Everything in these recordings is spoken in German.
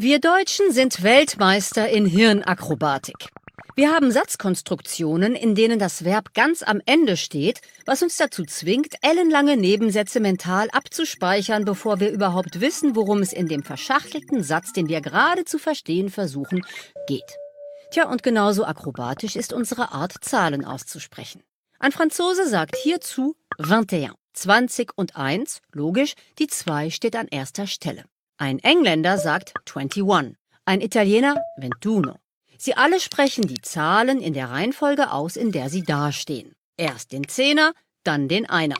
Wir Deutschen sind Weltmeister in Hirnakrobatik. Wir haben Satzkonstruktionen, in denen das Verb ganz am Ende steht, was uns dazu zwingt, ellenlange Nebensätze mental abzuspeichern, bevor wir überhaupt wissen, worum es in dem verschachtelten Satz, den wir gerade zu verstehen versuchen, geht. Tja, und genauso akrobatisch ist unsere Art, Zahlen auszusprechen. Ein Franzose sagt hierzu 21, 20 und 1, logisch, die 2 steht an erster Stelle. Ein Engländer sagt 21, ein Italiener 21. Sie alle sprechen die Zahlen in der Reihenfolge aus, in der sie dastehen. Erst den Zehner, dann den Einer.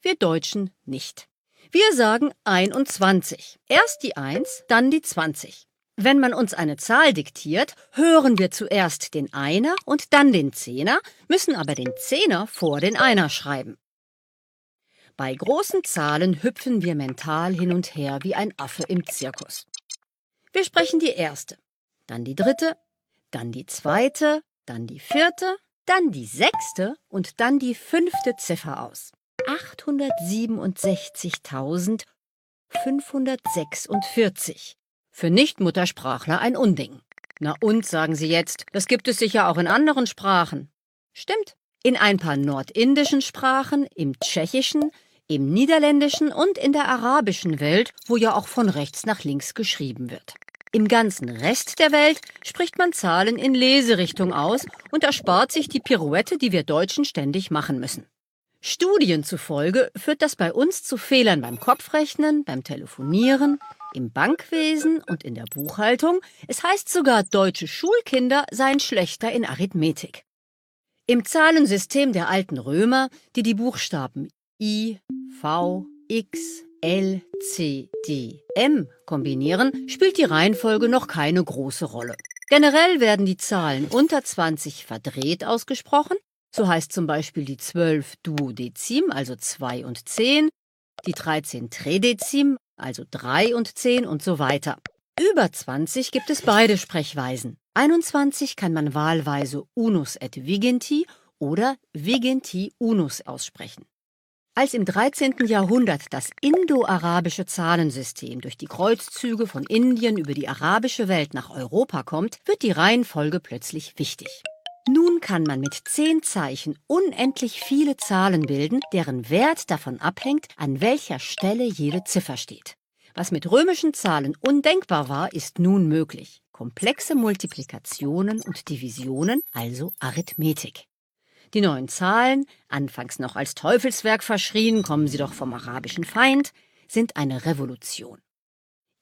Wir Deutschen nicht. Wir sagen 21. Erst die 1, dann die 20. Wenn man uns eine Zahl diktiert, hören wir zuerst den Einer und dann den Zehner, müssen aber den Zehner vor den Einer schreiben. Bei großen Zahlen hüpfen wir mental hin und her wie ein Affe im Zirkus. Wir sprechen die erste, dann die dritte, dann die zweite, dann die vierte, dann die sechste und dann die fünfte Ziffer aus. 807.546. Für Nichtmuttersprachler ein Unding. Na und, sagen Sie jetzt, das gibt es sicher auch in anderen Sprachen. Stimmt. In ein paar nordindischen Sprachen, im Tschechischen, im Niederländischen und in der arabischen Welt, wo ja auch von rechts nach links geschrieben wird. Im ganzen Rest der Welt spricht man Zahlen in Leserichtung aus und erspart sich die Pirouette, die wir Deutschen ständig machen müssen. Studien zufolge führt das bei uns zu Fehlern beim Kopfrechnen, beim Telefonieren, im Bankwesen und in der Buchhaltung. Es heißt sogar, deutsche Schulkinder seien schlechter in Arithmetik. Im Zahlensystem der alten Römer, die die Buchstaben I, V, X, L, C, D, M kombinieren, spielt die Reihenfolge noch keine große Rolle. Generell werden die Zahlen unter 20 verdreht ausgesprochen, so heißt zum Beispiel die 12 Duodezim, also 2 und 10, die 13 Tredezim, also 3 und 10 und so weiter. Über 20 gibt es beide Sprechweisen. 21 kann man wahlweise unus et vigenti oder vigenti unus aussprechen. Als im 13. Jahrhundert das indo-arabische Zahlensystem durch die Kreuzzüge von Indien über die arabische Welt nach Europa kommt, wird die Reihenfolge plötzlich wichtig. Nun kann man mit zehn Zeichen unendlich viele Zahlen bilden, deren Wert davon abhängt, an welcher Stelle jede Ziffer steht. Was mit römischen Zahlen undenkbar war, ist nun möglich. Komplexe Multiplikationen und Divisionen, also Arithmetik. Die neuen Zahlen, anfangs noch als Teufelswerk verschrien, kommen sie doch vom arabischen Feind, sind eine Revolution.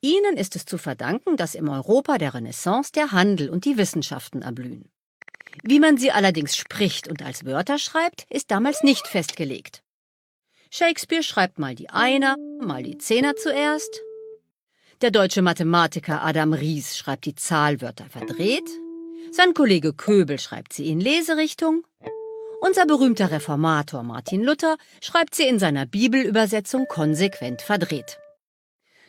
Ihnen ist es zu verdanken, dass im Europa der Renaissance der Handel und die Wissenschaften erblühen. Wie man sie allerdings spricht und als Wörter schreibt, ist damals nicht festgelegt. Shakespeare schreibt mal die Einer, mal die Zehner zuerst. Der deutsche Mathematiker Adam Ries schreibt die Zahlwörter verdreht. Sein Kollege Köbel schreibt sie in Leserichtung unser berühmter Reformator Martin Luther schreibt sie in seiner Bibelübersetzung konsequent verdreht.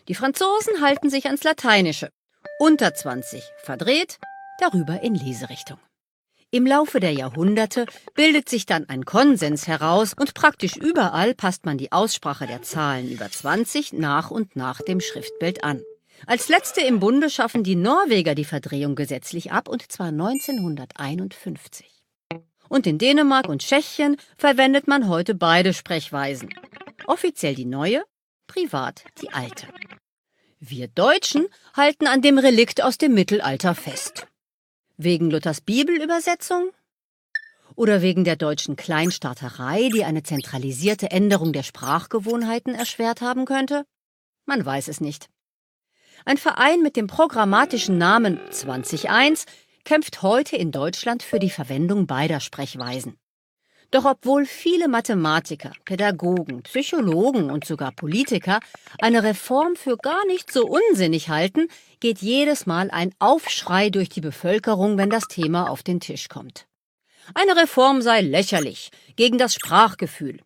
Die Franzosen halten sich ans Lateinische. Unter 20 verdreht, darüber in Leserichtung. Im Laufe der Jahrhunderte bildet sich dann ein Konsens heraus und praktisch überall passt man die Aussprache der Zahlen über 20 nach und nach dem Schriftbild an. Als letzte im Bunde schaffen die Norweger die Verdrehung gesetzlich ab und zwar 1951 und in Dänemark und Tschechien verwendet man heute beide Sprechweisen. Offiziell die neue, privat die alte. Wir Deutschen halten an dem Relikt aus dem Mittelalter fest. Wegen Luthers Bibelübersetzung? Oder wegen der deutschen Kleinstaaterei, die eine zentralisierte Änderung der Sprachgewohnheiten erschwert haben könnte? Man weiß es nicht. Ein Verein mit dem programmatischen Namen 201 kämpft heute in Deutschland für die Verwendung beider Sprechweisen. Doch obwohl viele Mathematiker, Pädagogen, Psychologen und sogar Politiker eine Reform für gar nicht so unsinnig halten, geht jedes Mal ein Aufschrei durch die Bevölkerung, wenn das Thema auf den Tisch kommt. Eine Reform sei lächerlich, gegen das Sprachgefühl,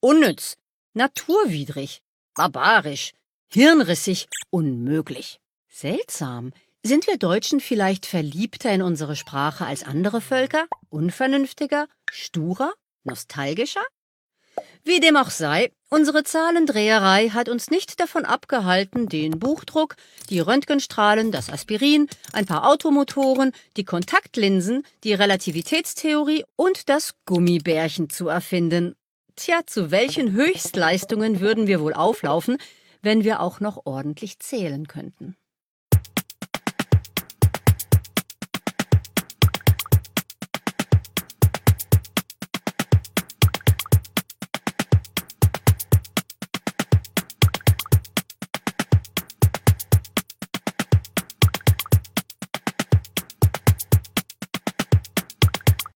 unnütz, naturwidrig, barbarisch, hirnrissig, unmöglich. Seltsam, sind wir Deutschen vielleicht verliebter in unsere Sprache als andere Völker? Unvernünftiger? Sturer? Nostalgischer? Wie dem auch sei, unsere Zahlendreherei hat uns nicht davon abgehalten, den Buchdruck, die Röntgenstrahlen, das Aspirin, ein paar Automotoren, die Kontaktlinsen, die Relativitätstheorie und das Gummibärchen zu erfinden. Tja, zu welchen Höchstleistungen würden wir wohl auflaufen, wenn wir auch noch ordentlich zählen könnten?